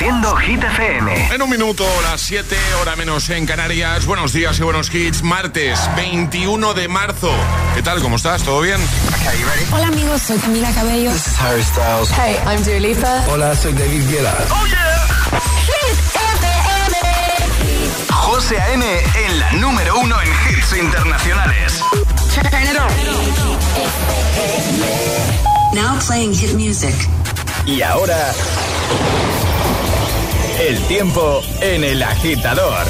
Reproduciendo Hit FM. En un minuto, las 7, hora menos en Canarias. Buenos días y buenos hits. Martes 21 de marzo. ¿Qué tal? ¿Cómo estás? ¿Todo bien? Hola amigos, soy Camila Cabello. This is Harry Styles. Hey, I'm Dua Lipa. Hola, soy David Guetta. ¡Oh, yeah! Hit FM. José A.M. en la número uno en hits internacionales. Turn it on. Now playing hit music. Y ahora... El tiempo en el agitador.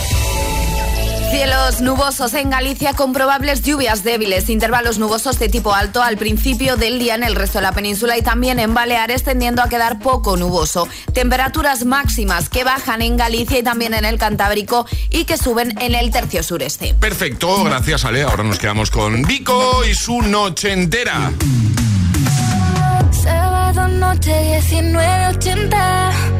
Cielos nubosos en Galicia con probables lluvias débiles, intervalos nubosos de tipo alto al principio del día en el resto de la península y también en Baleares tendiendo a quedar poco nuboso. Temperaturas máximas que bajan en Galicia y también en el Cantábrico y que suben en el tercio sureste. Perfecto, gracias Ale. Ahora nos quedamos con Vico y su noche entera. Sábado noche 19.80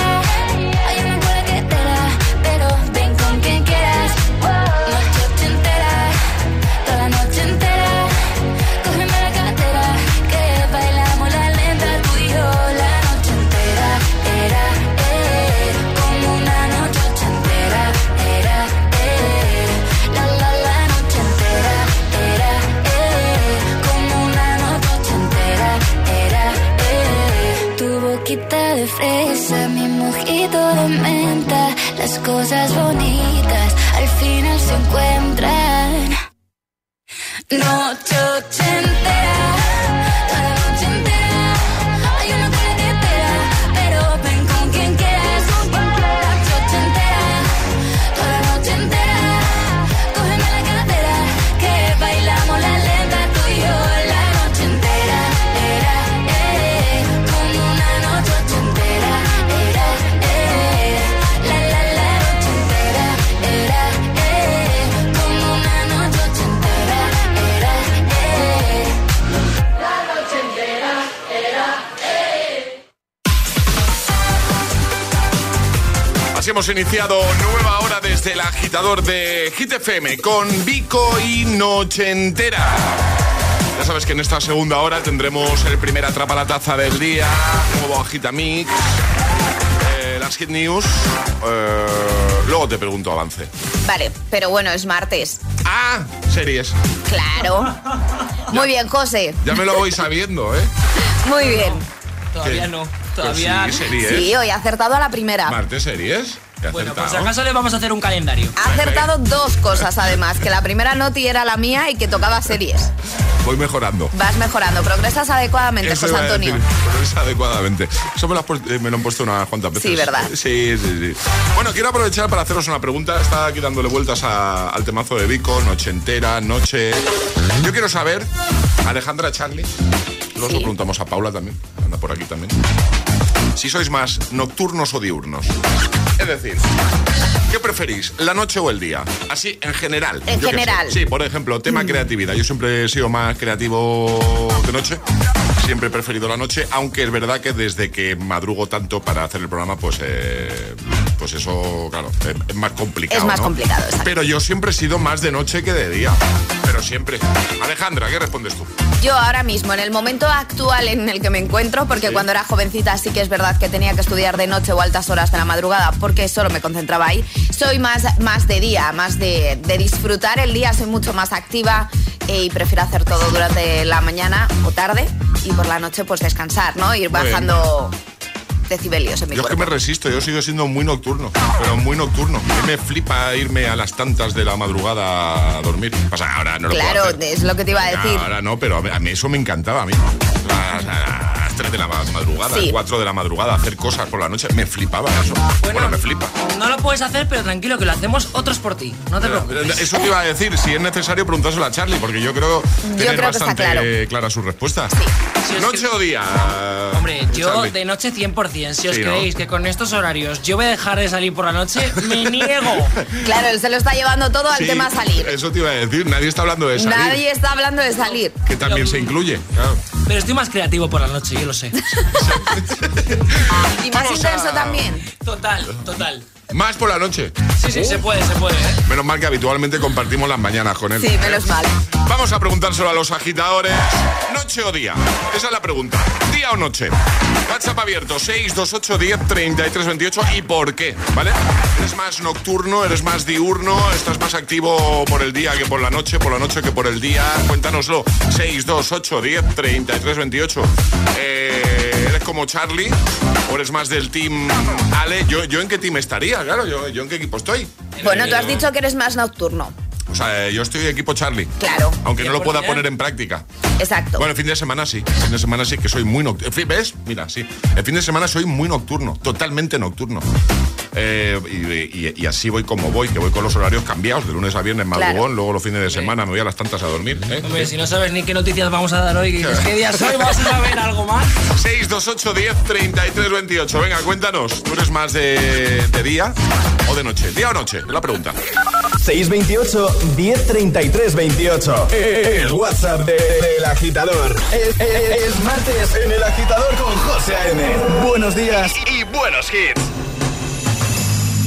Cosas bonitas al final se encuentran. Noche hemos iniciado nueva hora desde el agitador de Hit FM con Vico y Noche Entera. Ya sabes que en esta segunda hora tendremos el primer atrapa la taza del día, nuevo agitamix, eh, las hit news. eh, luego te pregunto avance. Vale, pero bueno, es martes. Ah, series. Claro. Muy bien, José. Ya me lo voy sabiendo, ¿eh? Muy bien. Todavía ¿Qué? no. Pues Todavía. sí, series. Sí, hoy ha acertado a la primera. Martes series. Bueno, pues acaso le vamos a hacer un calendario. Ha acertado dos cosas además, que la primera noti era la mía y que tocaba series. Voy mejorando. Vas mejorando, progresas adecuadamente, Eso José Antonio. es adecuadamente. Eso me lo, eh, me lo han puesto unas cuantas veces. Sí, ¿verdad? Sí, sí, sí. Bueno, quiero aprovechar para haceros una pregunta. Estaba aquí dándole vueltas a- al temazo de Vico, noche entera, noche. Yo quiero saber, Alejandra Charlie, Luego lo preguntamos a Paula también, anda por aquí también. Si sois más nocturnos o diurnos. Es decir, ¿qué preferís, la noche o el día? Así, en general. En yo general. Sí, por ejemplo, tema creatividad. Yo siempre he sido más creativo de noche. Siempre he preferido la noche, aunque es verdad que desde que madrugo tanto para hacer el programa, pues, eh, pues eso, claro, es, más complicado. Es más ¿no? complicado, exacto. Pero yo siempre he sido más de noche que de día. Pero siempre. Alejandra, ¿qué respondes tú? Yo ahora mismo, en el momento actual en el que me encuentro, porque Sí. cuando era jovencita sí que es verdad que tenía que estudiar de noche o altas horas de la madrugada, porque solo me concentraba ahí, soy más, más de día, más de, de disfrutar el día, soy mucho más activa eh, y prefiero hacer todo durante la mañana o tarde y por la noche pues descansar, ¿no? Ir bajando decibelios en mi Yo es que me resisto, yo sigo siendo muy nocturno, pero muy nocturno. A mí me flipa irme a las tantas de la madrugada a dormir. Pasa, ahora no lo puedo Claro, hacer. es lo que te iba a decir. Ahora no, pero a mí, eso me encantaba a mí. 3 de la madrugada, Sí. 4 de la madrugada, hacer cosas por la noche. Me flipaba eso. Bueno, me flipa. No lo puedes hacer, pero tranquilo, que lo hacemos otros por ti. No te preocupes. Eso te iba a decir, si es necesario preguntárselo a Charlie, porque yo creo tener creo que está bastante claro. clara su respuesta. Si os ¿Noche cre- o día? Hombre, yo Charlie? de noche 100%. Si os Sí, ¿no? creéis que con estos horarios yo voy a dejar de salir por la noche, me niego. Claro, él se lo está llevando todo al Sí, tema salir. Eso te iba a decir, nadie está hablando de salir. Nadie está hablando de salir. Que también se incluye. claro. Pero estoy más creativo por la noche, yo lo sé. Y más Vamos intenso a- también. Total, total. Más por la noche. Sí, sí, se puede, se puede, ¿eh? Menos mal que habitualmente compartimos las mañanas con él. Sí, menos mal. Vamos a preguntárselo a los agitadores. ¿Noche o día? Esa es la pregunta. ¿Día o noche? WhatsApp abierto 628 10 33 28 y por qué, ¿vale? ¿Eres más nocturno? ¿Eres más diurno? ¿Estás más activo por el día que por la noche? ¿Por la noche que por el día? Cuéntanoslo. 628 10 33 28. Eh, ¿Eres como Charlie? ¿O eres más del team Ale? ¿Yo, yo en qué team estaría? Claro, yo, yo en qué equipo estoy. Bueno, tú has dicho que eres más nocturno. O sea, eh, yo estoy equipo Charlie. Claro, Aunque no lo pueda 100%. poner en práctica. exacto. Bueno, el fin de semana sí. El fin de semana sí que soy muy nocturno. ¿Ves? Mira, sí. El fin de semana soy muy nocturno. Totalmente nocturno. Eh, y, y- y así voy como voy, que voy con los horarios cambiados, de lunes a viernes madrugón, Claro. luego los fines de semana me voy a las tantas a dormir. ¿eh? Hombre, si no sabes ni qué noticias vamos a dar hoy, ¿qué día soy? ¿Vamos a saber algo más? 628 10 33 28. Venga, cuéntanos. ¿Tú eres más de, de día o de noche? ¿Día o noche? Es la pregunta. 628 1033 28. El WhatsApp de- del agitador. Es, es- es martes en el agitador con José A.M. Buenos días. Y buenos hits.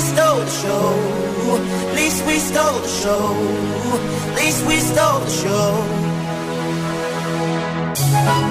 We stole the show. At least we stole the show. At least we stole the show. At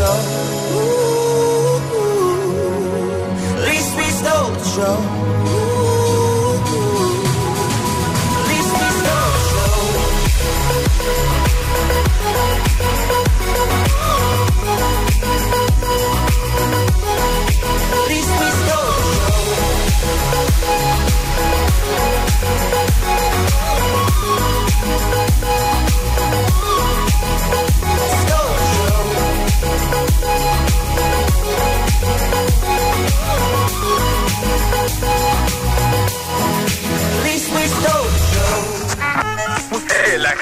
show. Least we stole the show.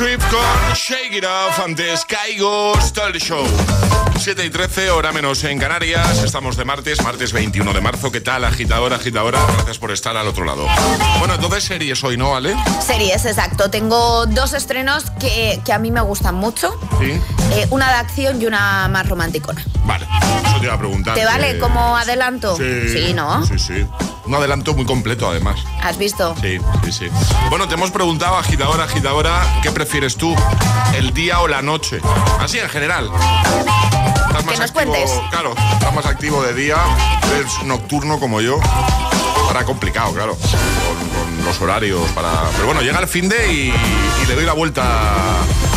Swift con Shake It Off antes Caigo Style Show. 7 y 13, hora menos en Canarias. Estamos de martes, martes 21 de marzo. ¿Qué tal, agitadora, agitadora? Gracias por estar al otro lado. Bueno, entonces series hoy, ¿no, Ale? Series, exacto. Tengo dos estrenos que, que a mí me gustan mucho. Sí. Eh, una de acción y una más romanticona. Vale, eso te iba a preguntar. ¿Te vale que- como adelanto? Sí, ¿no? Sí, sí. Un adelanto muy completo, además. ¿Has visto? Sí, sí, sí. Bueno, te hemos preguntado, agitadora, agitadora, ¿qué prefieres tú? ¿El día o la noche? Así en general. ¿Estás más Que nos activo- cuentes. Claro, estás más activo de día, eres nocturno como yo. Ahora complicado, claro, con, con los horarios para... Pero bueno, llega el fin de y, y le doy la vuelta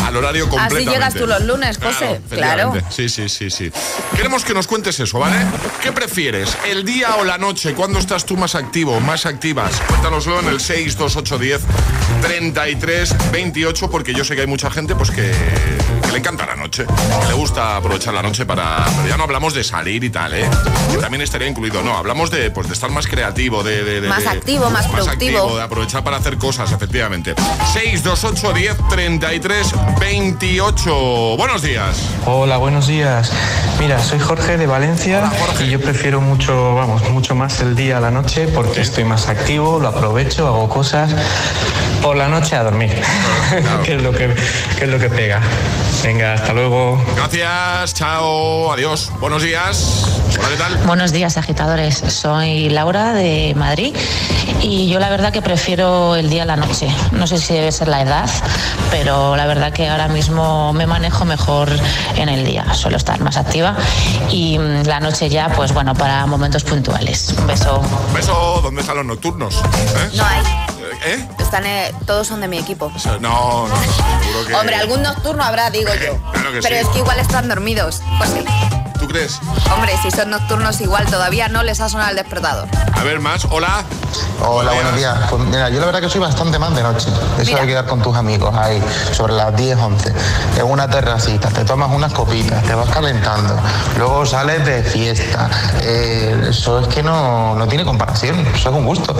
al horario completamente. llegas tú los lunes, José, claro. efectivamente. Sí, sí, sí, sí. Queremos que nos cuentes eso, ¿vale? ¿Qué prefieres, el día o la noche? ¿Cuándo estás tú más activo, más activas? Cuéntanoslo en el 62810 33 28, porque yo sé que hay mucha gente pues que, que le encanta la noche, que le gusta aprovechar la noche para... Pero ya no hablamos de salir y tal, ¿eh? Que también estaría incluido. No, hablamos de, pues, de estar más creativo, de... de- de- Más de- activo, más productivo. activo, de aprovechar para hacer cosas, efectivamente. 628 10 33 28. Buenos días. Hola, buenos días. Mira, soy Jorge de Valencia y yo prefiero mucho, vamos, mucho más el día a la noche porque estoy más activo, lo aprovecho, hago cosas. Por la noche a dormir, que, es lo que, que es lo que pega. Venga, hasta luego. Gracias, chao, adiós. Buenos días. Hola, ¿qué tal? Buenos días, agitadores. Soy Laura de Madrid y yo la verdad que prefiero el día a la noche. No sé si debe ser la edad, pero la verdad que ahora mismo me manejo mejor en el día. Suelo estar más activa y la noche ya, pues bueno, para momentos puntuales. Un beso. Beso, ¿dónde están los nocturnos? ¿Eh? No hay. ¿Eh? Están, eh, todos son de mi equipo. O sea, No, no, seguro que... Hombre, algún nocturno habrá, digo yo. Claro que Pero sí. es que igual están dormidos. ¿Tú crees? Hombre, si son nocturnos igual todavía no les ha sonado el despertador. A ver, más, hola. Hola, buenos días. Pues mira, yo la verdad que soy bastante más de noche. Eso de quedar con tus amigos ahí, sobre las 10, 11, en una terracita, te tomas unas copitas, te vas calentando, luego sales de fiesta. Eh, eso es que no, no tiene comparación, eso es un gusto.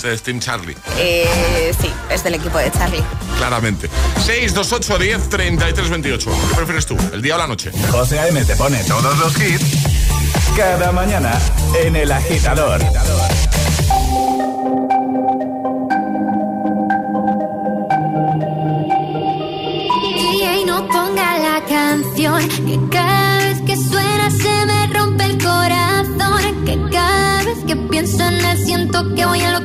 Este es Team Charlie, Eh, sí, es del equipo de Charlie. claramente. 628 10 33 28. ¿Qué prefieres tú, el día o la noche? José A.M. te pone todos los hits cada mañana en El Agitador. DJ no ponga la canción que cada vez que suena se me rompe el corazón que cada vez que pienso en él siento que voy a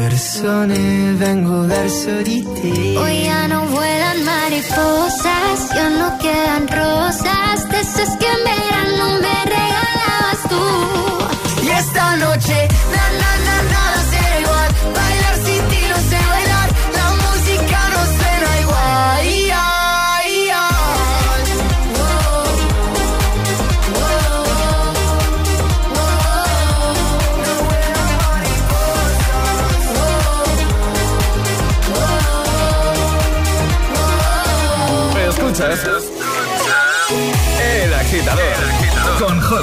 persone vengo verso di te. Hoy ya no vuelan mariposas, ya no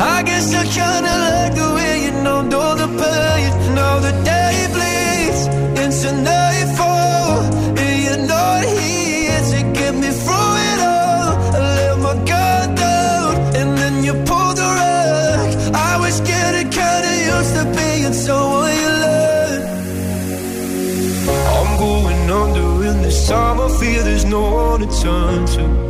I guess I kinda like the way you know all the pain. Now the day bleeds into nightfall, and you're not here to get me through it all. I let my guard down, and then you pulled the rug. I was getting kinda used to being someone you. I'm going under in this time. Feel there's no one to turn to.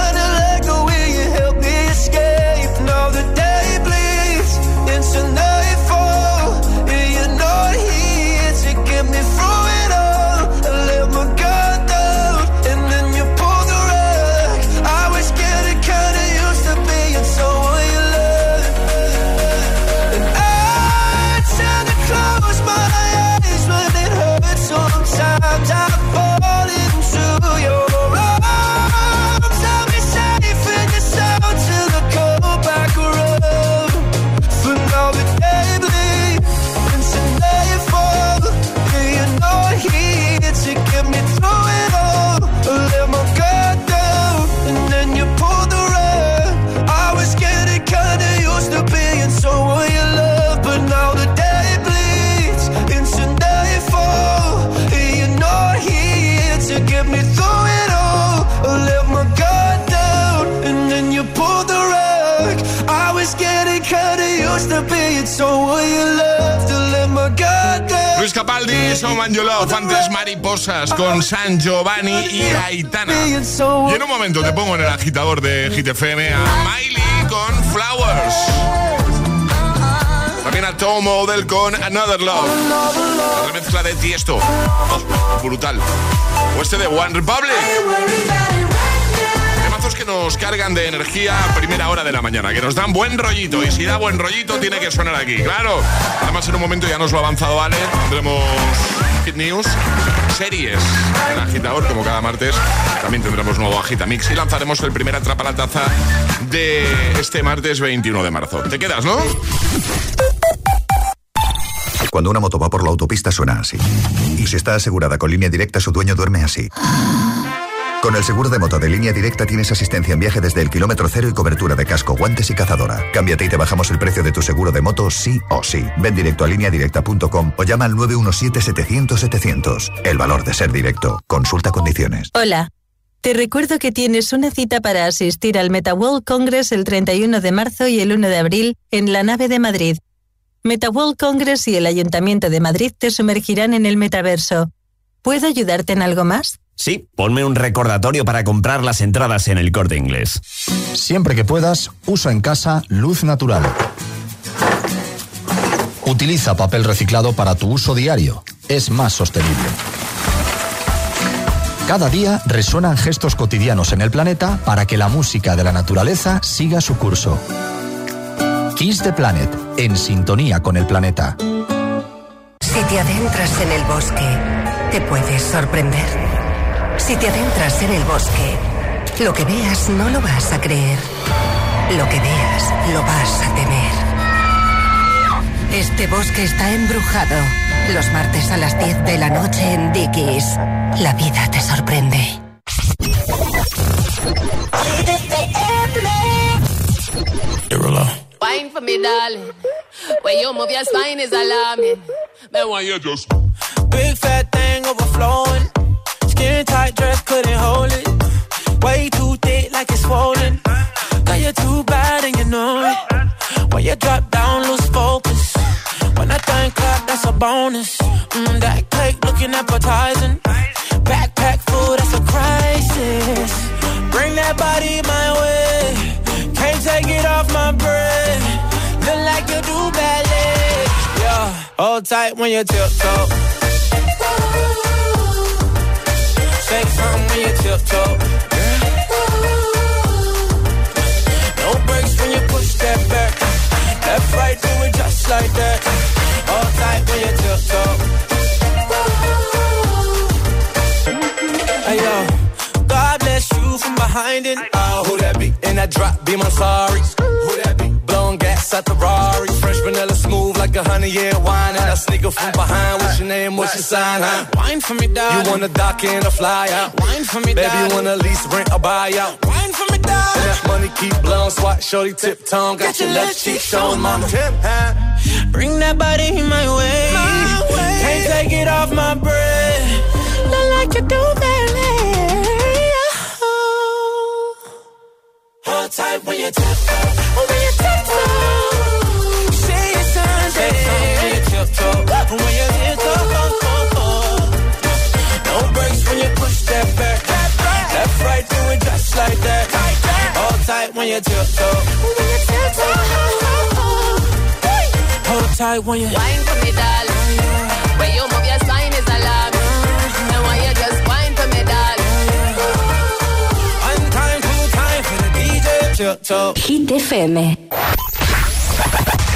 You Love, antes Mariposas con San Giovanni y Aitana. Y en un momento te pongo en el agitador de Hit FM a Miley con Flowers. También a Tom Odell con Another Love. La remezcla de Tiesto. Oh, brutal. O este de One Republic. Que nos cargan de energía a primera hora de la mañana, que nos dan buen rollito. Y si da buen rollito, tiene que sonar aquí, claro. Además, en un momento ya nos lo ha avanzado Ale. Tendremos Hit News, series en agitador, como cada martes. También tendremos nuevo Agita Mix y lanzaremos el primer Atrapa la Taza de este martes 21 de marzo. ¿Te quedas, no? Cuando una moto va por la autopista suena así. Y si está asegurada con línea directa, su dueño duerme así. Con el seguro de moto de línea directa tienes asistencia en viaje desde el kilómetro cero y cobertura de casco, guantes y cazadora. Cámbiate y te bajamos el precio de tu seguro de moto sí o sí. Ven directo a lineadirecta.com o llama al 917-700-700. El valor de ser directo. Consulta condiciones. Hola. Te recuerdo que tienes una cita para asistir al MetaWorld Congress el 31 de marzo y el 1 de abril en la nave de Madrid. MetaWorld Congress y el Ayuntamiento de Madrid te sumergirán en el metaverso. ¿Puedo ayudarte en algo más? Sí, ponme un recordatorio para comprar las entradas en el corte inglés. Siempre que puedas, usa en casa luz natural. Utiliza papel reciclado para tu uso diario. Es más sostenible. Cada día resuenan gestos cotidianos en el planeta para que la música de la naturaleza siga su curso. Kiss the Planet, en sintonía con el planeta. Si te adentras en el bosque, te puedes sorprender. Si te adentras en el bosque, lo que veas no lo vas a creer. Lo que veas lo vas a temer. Este bosque está embrujado. Los martes a las 10 de la noche en Dickies. La vida te sorprende. Wine for me, darling. When you move your spine is alarming. Then why you just Big fat thing overflowing. Skin tight dress couldn't hold it. Way too thick like it's swollen. Girl, you're too bad and you know it. When you drop down, lose focus. When I think clap, that's a bonus. Mm, that cake looking appetizing. Backpack full, that's a crisis. Bring that body my way. Can't take it off my breath. Look like you do ballet. Yeah, hold tight when you tiptoe. Something when you tiptoe. No breaks when you push that back. Left, right, do it just like that. All tight when you tiptoe. Hey yo, God bless you from behind it. Oh, who that be? In that drop, be my sorry. Who that be? Blowing gas at the Rari. Fresh vanilla smooth like a honey year wine. Sneaker from behind. What's your name? What's your sign? Huh? Wine for me, dog. You wanna dock in a fly out? Wine for me, Baby, you wanna lease, rent, or buy out? Wine for me, dog. And that money keep blowing. Swat, shorty, tip tongue. Got, your left cheek showing, mama. Tip, huh? Bring that body my way. my way. Can't take it off my breath. Look like you do ballet. Hold tight when you tiptoe. When you tiptoe. Say it's Sunday. Say when you tiptoe. When. No breaks when you push that back. Left, right, do it just like that. Hold tight when you tiptoe. When you tiptoe. Hold tight when you Wine for me, darling. When you move your spine is alarm. And when you just wine for me, darling. One time, two time for the DJ. Tiptoe. Hit FM.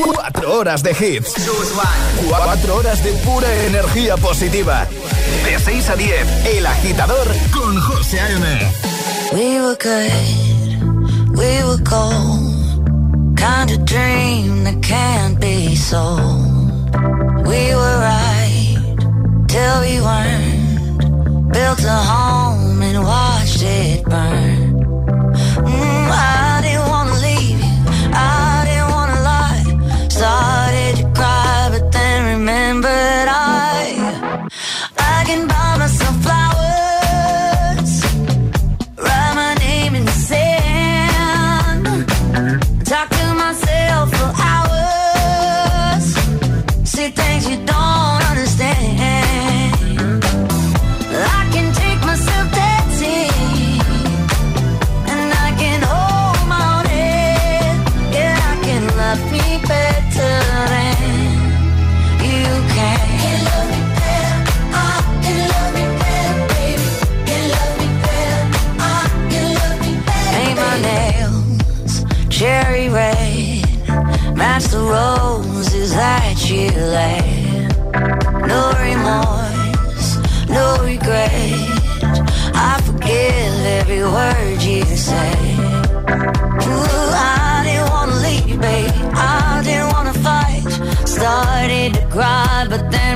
Cuatro horas de hits. Cuatro horas de pura energía positiva. De 6 a 10, El Agitador con José A.M. We were good, we were gold. Kind of dream that can't be sold. We were right till we weren't. Built a home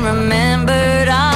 remembered I.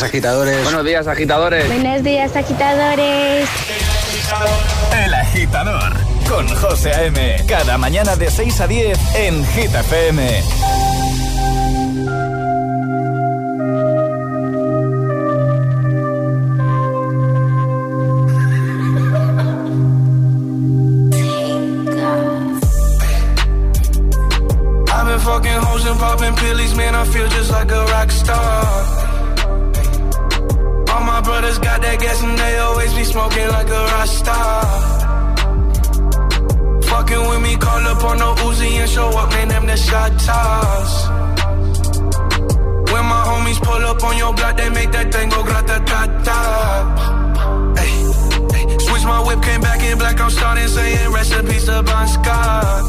días, agitadores. Buenos días, agitadores. Buenos días, agitadores. El agitador con José A.M. Cada mañana de 6 a 10 en Hit FM. I've been fucking hoes and popping pillies, man. I feel just like a rock star. Smoking like a Rasta. Fucking with me, call up on no Uzi and show up, man. Them the shot toss. When my homies pull up on your block, they make that thing go grata ta ta. Ay, ay. Switch my whip, came back in black. I'm starting saying recipes to Bon Scott.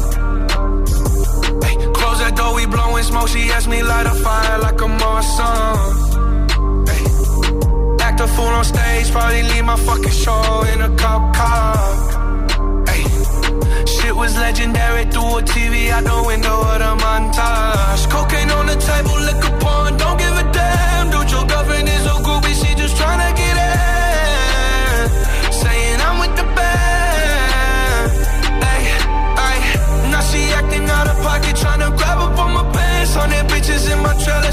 Ay, Close that door, we blowing smoke. She asked me light a fire like a Marsan. Fool on stage, probably leave my fucking show in a cop car. Ay, Shit was legendary through a TV out the window of the montage. Cocaine on the table, liquor porn, don't give a damn. Dude, your girlfriend is a groupie, she just tryna get in. Saying I'm with the band. Ay, ay, now she acting out of pocket, tryna grab up on my pants. On bitches in my trailer,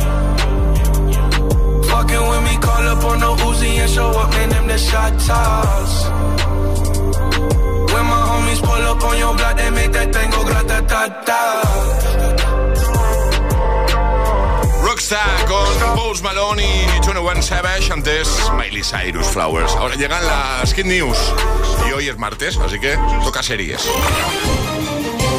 With me, call up on no Uzi and show up, man. Them the shot toss. When my homies pull up on your block, they make that thing go grata ta ta. Con Post Malone y 21 Savage, antes Miley Cyrus Flowers. Ahora llegan las Hit News y hoy es martes, así que toca series.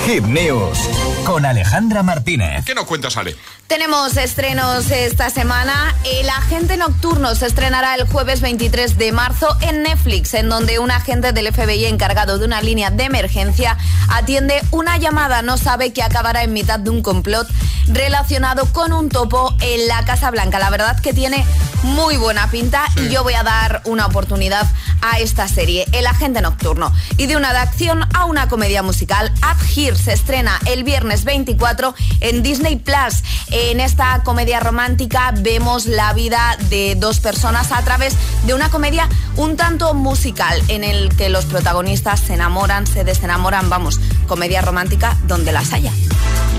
Hit News con Alejandra Martínez. ¿Qué nos cuentas, Ale? Tenemos estrenos esta semana. El agente nocturno se estrenará el jueves 23 de marzo en Netflix, en donde un agente del FBI encargado de una línea de emergencia atiende una llamada. No sabe que acabará en mitad de un complot relacionado con un topo en la Casa Blanca. La verdad que tiene muy buena pinta y yo voy a dar una oportunidad a esta serie, El agente nocturno. Y de una de acción a una comedia musical, Up Here se estrena el viernes 24 en Disney Plus. En esta comedia romántica vemos la vida de dos personas a través de una comedia un tanto musical en el que los protagonistas se enamoran, se desenamoran, vamos, comedia romántica donde las haya.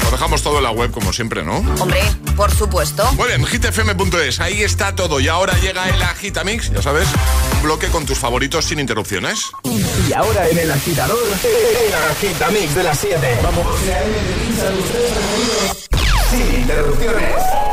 Lo dejamos todo en la web, como siempre, ¿no? Hombre, por supuesto. Muy bien, hitfm.es, ahí está todo. Y ahora llega el Agitamix, ya sabes, un bloque con tus favoritos sin interrupciones. Y ahora en el agitador, el agitamix de las 7. Vamos. Sin interrupciones.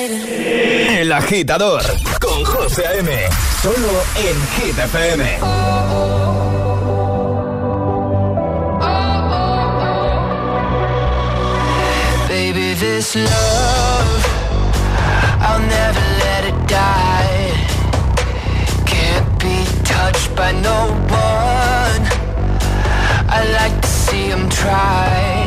El agitador con José A.M. Solo en Hit FM. Baby, this love, I'll never let it die. Can't be touched by no one. I like to see him try.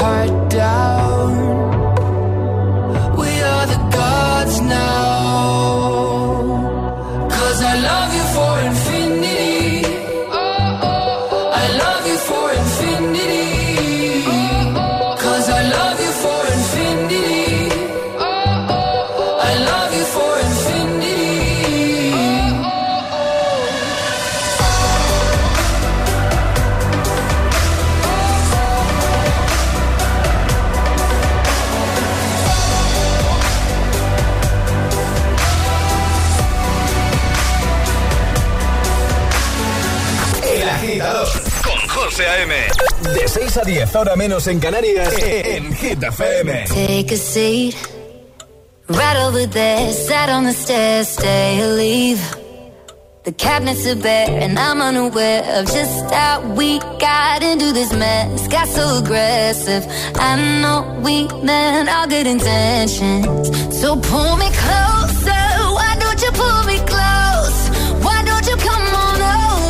heart 6 a 10, ahora menos en Canarias, en Hit FM. Take a seat. Right over there, sat on the stairs, stay or leave. The cabinets are bare, and I'm unaware of just how we got into this mess. Got so aggressive. I know we meant all good intentions. So pull me closer. Why don't you pull me close? Why don't you come on over?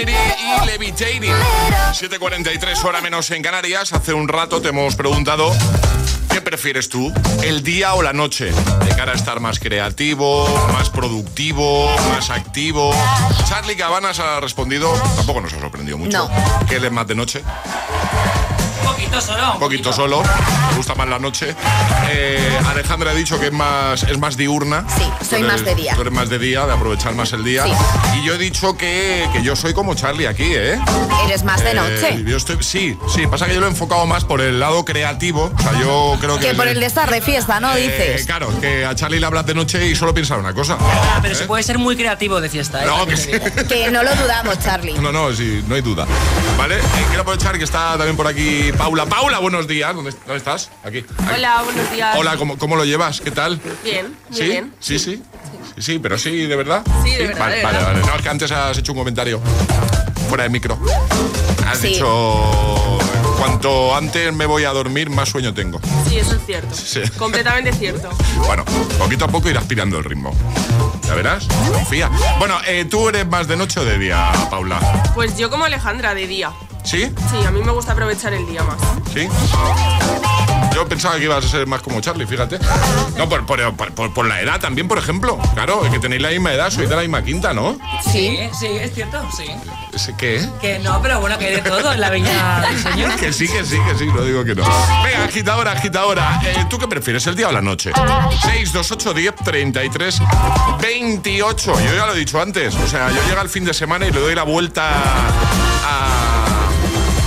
Infinity y Levitating. 7.43 hora menos en Canarias. Hace un rato te hemos preguntado ¿qué prefieres tú? ¿El día o la noche? De cara a estar más creativo, más productivo, más activo. Charlie Cabanas ha respondido, tampoco nos ha sorprendido mucho. que él es más de noche. Un poquito solo. Un poquito solo, me gusta más la noche. Eh, Alejandra ha dicho que es más, es más diurna. Sí, soy Tú más de día. Tú eres más de día, de aprovechar más el día. Sí. Y yo he dicho que, que yo soy como Charlie aquí, ¿eh? Eres más de Eh, noche. yo estoy, sí, sí, pasa que yo lo he enfocado más por el lado creativo. O sea, yo creo que. Que por el de estar de fiesta, ¿no? Eh, Dices. claro, que a Charlie le hablas de noche y solo piensa en una cosa. Ah, pero se puede ser muy creativo de fiesta, ¿eh? No, que sí. Que no lo dudamos, Charlie. No, no, sí, no hay duda. ¿Vale? Eh, quiero aprovechar que está también por aquí Paula. Paula, buenos días. ¿Dónde, dónde estás? Aquí. Hola, buenos días. Hola, ¿cómo, cómo lo llevas? ¿Qué tal? Bien, muy ¿Sí? bien. Sí, sí. Sí, sí, pero sí, ¿de verdad? Sí, de verdad, Vale, de vale, verdad. vale. No, es que antes has hecho un comentario fuera de micro. Has Sí. dicho, cuanto antes me voy a dormir, más sueño tengo. Sí, eso es cierto. Sí. Completamente cierto. Bueno, poquito a poco irás pirando el ritmo. ¿Ya verás? Confía. Bueno, eh, ¿tú eres más de noche o de día, Paula? Pues yo como Alejandra de día. ¿Sí? Sí, a mí me gusta aprovechar el día más. ¿Sí? Yo pensaba que ibas a ser más como Charlie, fíjate. No, por, por- por- por- por la edad también, por ejemplo. Claro, que tenéis la misma edad, sois de la misma quinta, ¿no? Sí, sí, es cierto, sí. ¿Ese ¿Qué? Que no, pero bueno, que hay de todo en la viña del señor. Que sí, que sí, que sí, no digo que no. Venga, agitadora, agitadora. Eh, ¿Tú qué prefieres, el día o la noche? 628 10 33 28. Yo ya lo he dicho antes. O sea, yo llego al fin de semana y le doy la vuelta a,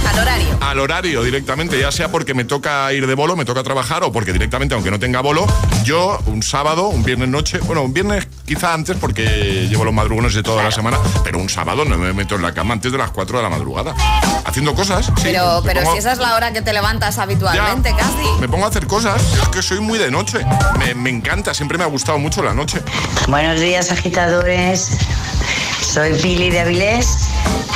Al horario. al horario directamente, ya sea porque me toca ir de bolo, me toca trabajar o porque directamente, aunque no tenga bolo, yo un sábado, un viernes noche, bueno, un viernes quizá antes porque llevo los madrugones de toda la semana, pero un sábado no me meto en la cama antes de las 4 de la madrugada. Haciendo cosas. sí. Pero, pero pongo- si esa es la hora que te levantas habitualmente, casi. Me pongo a hacer cosas, es que soy muy de noche. Me, me encanta, siempre me ha gustado mucho la noche. Buenos días, agitadores. Soy Pili de Avilés.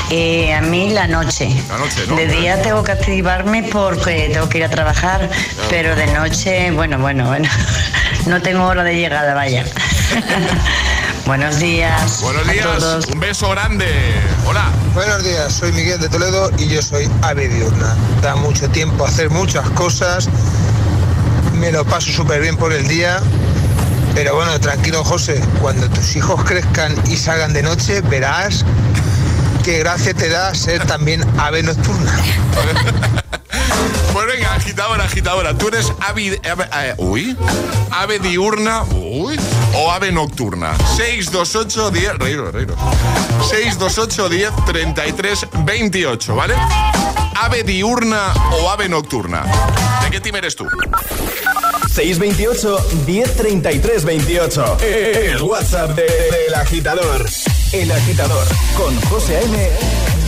Y a mí la noche. La noche, ¿no? De día tengo que activarme porque tengo que ir a trabajar, pero de noche, bueno, bueno, bueno. No tengo hora de llegada, vaya. Buenos días. Buenos a días, todos. un beso grande. Hola. Buenos días, soy Miguel de Toledo y yo soy ave diurna. Da mucho tiempo a hacer muchas cosas, me lo paso súper bien por el día, pero bueno, tranquilo José, cuando tus hijos crezcan y salgan de noche, verás qué gracia te da ser también ave nocturna. Pues venga, agitadora, agitadora. ¿Tú eres ave, ave- eh, uy, ave diurna uy, o ave nocturna? 628 10, reíros, reíros. 628 10 33 28, ¿vale? Ave diurna o ave nocturna. ¿De qué team eres tú? 628 1033 28. El WhatsApp de- del agitador. El agitador con José A.M.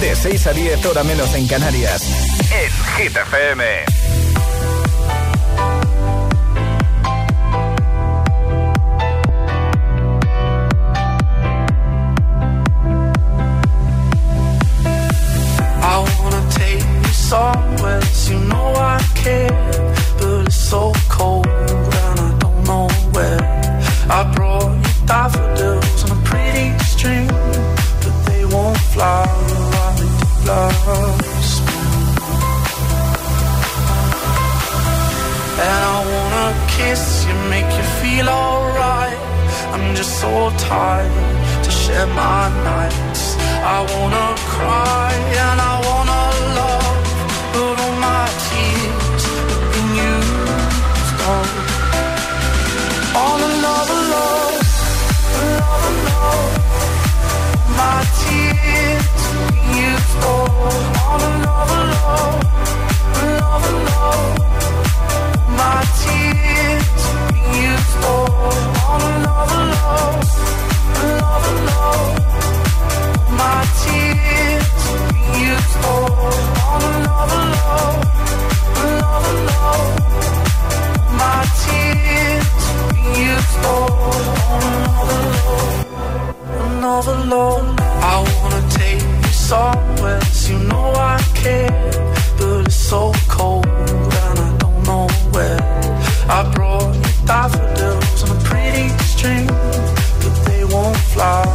De 6 a 10 hora menos en Canarias. En Hit FM. Somewhere, you know I care, but it's so cold and I don't know where. I brought you daffodils on a string, but they won't fly like love spring. And I wanna kiss you, make you feel alright. I'm just so tired to share my nights. I wanna cry and I love. I wanna take you somewhere, you know I care, but it's so cold and I don't know where. I brought you daffodils on a pretty string, but they won't fly.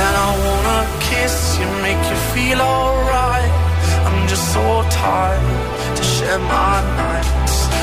And I wanna kiss you, make you feel alright. I'm just so tired to share my nights.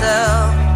myself.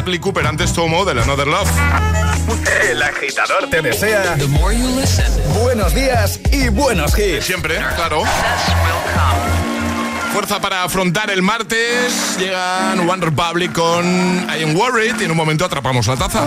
Bradley Cooper, antes Tomo de la Another Love. El agitador te desea buenos días y buenos hits. Siempre, claro. Fuerza para afrontar el martes. Llegan One Republic con I Am Worried y en un momento atrapamos la taza.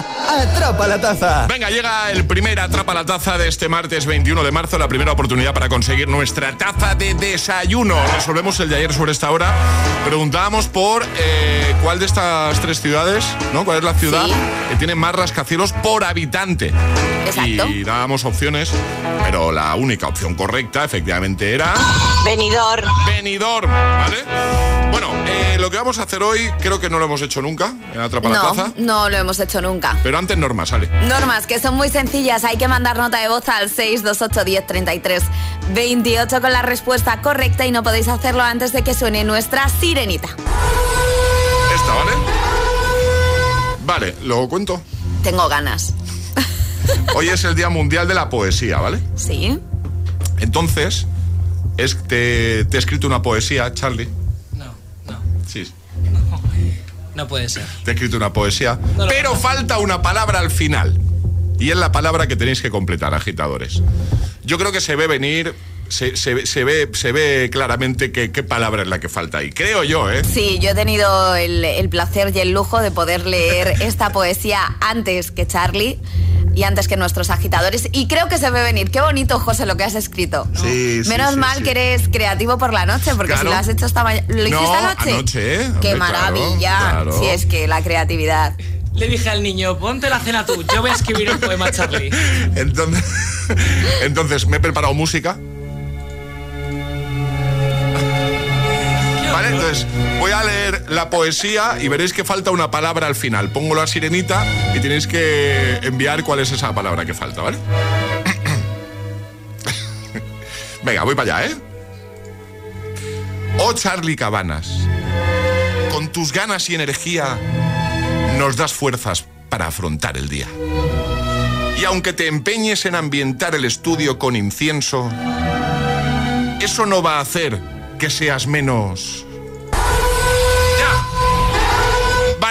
Llega Atrapa la Taza. Venga, llega el primer Atrapa la Taza de este martes 21 de marzo, la primera oportunidad para conseguir nuestra taza de desayuno. Resolvemos el de ayer sobre esta hora. Preguntábamos por eh, cuál de estas tres ciudades, ¿no? ¿Cuál es la ciudad Sí. que tiene más rascacielos por habitante? Exacto. Y dábamos opciones, pero la única opción correcta, efectivamente, era... Venidor. Venidor, ¿vale? Bueno, eh, lo que vamos a hacer hoy creo que no lo hemos hecho nunca en Atrapa la No, Taza. no lo hemos hecho nunca. Pero antes Norma, sale. Normas que son muy sencillas, hay que mandar nota de voz al 628 10 33 28 con la respuesta correcta y no podéis hacerlo antes de que suene nuestra sirenita. Esta, ¿vale? Vale, lo cuento. Tengo ganas. Hoy es el Día Mundial de la Poesía, ¿vale? ¿Sí? Entonces, es, te, te he escrito una poesía, Charlie. No puede ser. te he escrito una poesía. No pero falta una palabra al final. Y es la palabra que tenéis que completar, agitadores. Yo creo que se ve venir, se, se- se ve, se ve claramente qué palabra es la que falta ahí. Creo yo, ¿eh? Sí, yo he tenido el, el placer y el lujo de poder leer esta poesía antes que Charlie y antes que nuestros agitadores. Y creo que se ve venir. Qué bonito, José, lo que has escrito. Sí, sí, Menos sí, mal sí. que eres creativo por la noche, porque Claro. si lo has hecho esta mañana. ¿Lo hiciste No, anoche? anoche, ¿eh? Qué Hombre, maravilla. claro, claro. Si es que la creatividad. Le dije al niño, ponte la cena tú, yo voy a escribir un poema, Charlie. Entonces, entonces me he preparado música. Voy a leer la poesía y veréis que falta una palabra al final. Pongo la sirenita y tenéis que enviar cuál es esa palabra que falta, ¿vale? Venga, voy para allá, ¿eh? Oh Charlie Cabanas, con tus ganas y energía nos das fuerzas para afrontar el día. Y aunque te empeñes en ambientar el estudio con incienso, eso no va a hacer que seas menos...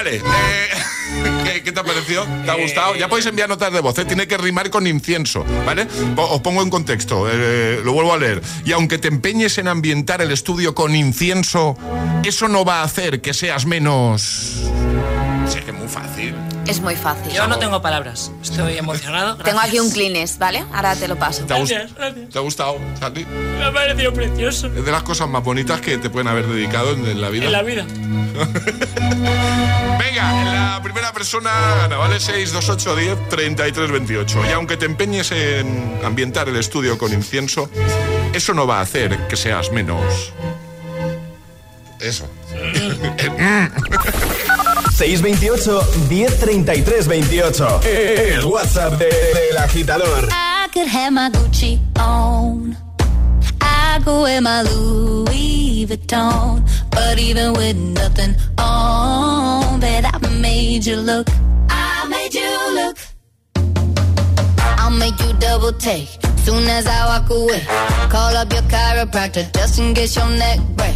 Vale, eh, ¿qué, qué te ha parecido? ¿Te ha gustado? Ya podéis enviar notas de voz, ¿eh? tiene que rimar con incienso, ¿vale? Os pongo en contexto, eh, lo vuelvo a leer. Y aunque te empeñes en ambientar el estudio con incienso, eso no va a hacer que seas menos... Que es muy fácil. Es muy fácil. Yo no tengo palabras, estoy emocionado. Tengo aquí un Kleenex, ¿vale? Ahora te lo paso. ¿Te ha, Gracias, gracias. ¿Te ha gustado, Charlie? Me ha parecido precioso. Es de las cosas más bonitas que te pueden haber dedicado en, en la vida. En la vida. Venga, la primera persona gana, ¿vale? 6, 2, 8, 10, 33, 28. Y aunque te empeñes en ambientar el estudio con incienso, eso no va a hacer que seas menos. Eso. 628 1033 28. El WhatsApp de- del agitador. I could have my Gucci on. I go wear my Louis Vuitton. But even with nothing on, that I made you look. I made you look. I'll make you double take. Soon as I walk away, call up your chiropractor just in case your neck break.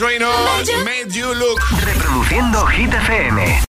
Reynolds, Made You Look. Reproduciendo Hit FM.